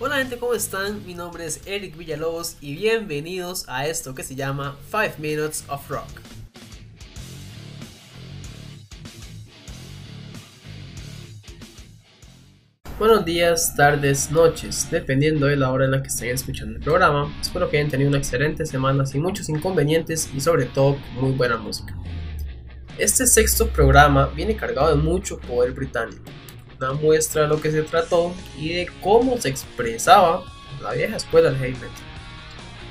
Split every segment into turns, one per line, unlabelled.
Hola gente, ¿cómo están? Mi nombre es Eric Villalobos y bienvenidos a esto que se llama 5 Minutes of Rock. Buenos días, tardes, noches, dependiendo de la hora en la que estén escuchando el programa. Espero que hayan tenido una excelente semana sin muchos inconvenientes y sobre todo muy buena música. Este sexto programa viene cargado de mucho poder británico una muestra de lo que se trató y de cómo se expresaba la vieja escuela del heavy metal.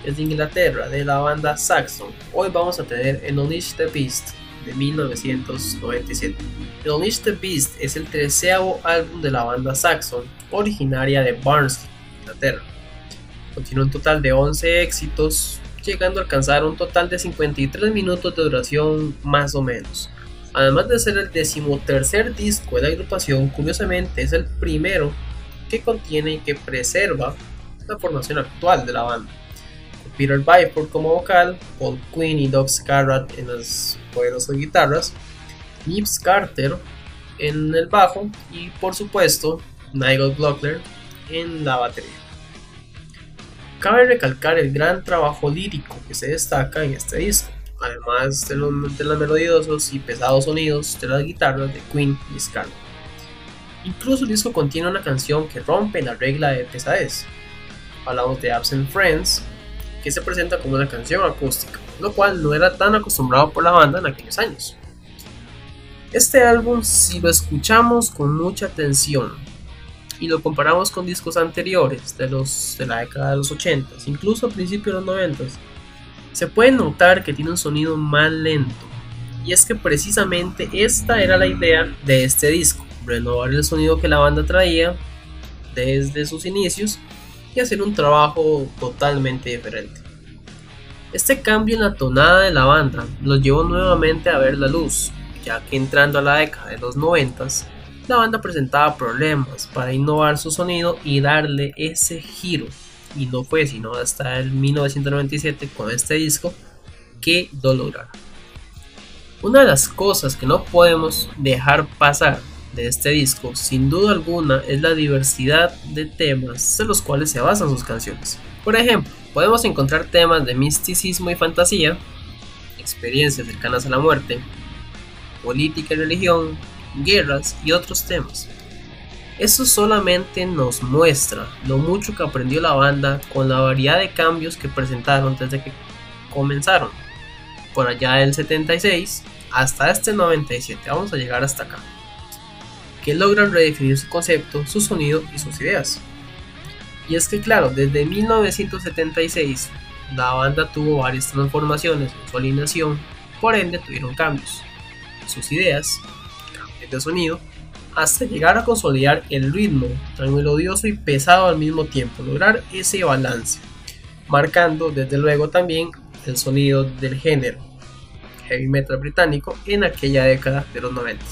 Es de Inglaterra, de la banda Saxon. Hoy vamos a tener el Unleash the Beast de 1997. El Unleash the Beast es el treceavo álbum de la banda Saxon, originaria de Barnsley, Inglaterra. Contiene un total de 11 éxitos, llegando a alcanzar un total de 53 minutos de duración más o menos. Además de ser el decimotercer disco de la agrupación, curiosamente es el primero que contiene y que preserva la formación actual de la banda. Peter Byford como vocal, Paul Quinn y Doug Scarratt en las poderosas guitarras, Nibs Carter en el bajo y por supuesto Nigel Glockler en la batería. Cabe recalcar el gran trabajo lírico que se destaca en este disco además de los, de los melodiosos y pesados sonidos de las guitarras de Queen y Scarlett. Incluso el disco contiene una canción que rompe la regla de pesadez. Hablamos de Absent Friends, que se presenta como una canción acústica, lo cual no era tan acostumbrado por la banda en aquellos años. Este álbum, si lo escuchamos con mucha atención y lo comparamos con discos anteriores de, los, de la década de los 80, incluso a principios de los 90, se puede notar que tiene un sonido más lento. Y es que precisamente esta era la idea de este disco, renovar el sonido que la banda traía desde sus inicios y hacer un trabajo totalmente diferente. Este cambio en la tonada de la banda los llevó nuevamente a ver la luz, ya que entrando a la década de los 90 la banda presentaba problemas para innovar su sonido y darle ese giro y no fue sino hasta el 1997 con este disco que lo lograron. Una de las cosas que no podemos dejar pasar de este disco, sin duda alguna, es la diversidad de temas en los cuales se basan sus canciones. Por ejemplo, podemos encontrar temas de misticismo y fantasía, experiencias cercanas a la muerte, política y religión, guerras y otros temas. Eso solamente nos muestra lo mucho que aprendió la banda con la variedad de cambios que presentaron desde que comenzaron. Por allá del 76 hasta este 97, vamos a llegar hasta acá. Que logran redefinir su concepto, su sonido y sus ideas. Y es que claro, desde 1976 la banda tuvo varias transformaciones en su alineación, por ende tuvieron cambios. Sus ideas, cambios de sonido hasta llegar a consolidar el ritmo tan melodioso y pesado al mismo tiempo, lograr ese balance, marcando desde luego también el sonido del género heavy metal británico en aquella década de los 90.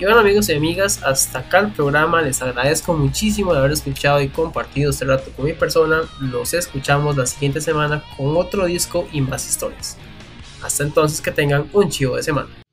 Y bueno amigos y amigas, hasta acá el programa, les agradezco muchísimo de haber escuchado y compartido este rato con mi persona, los escuchamos la siguiente semana con otro disco y más historias. Hasta entonces que tengan un chivo de semana.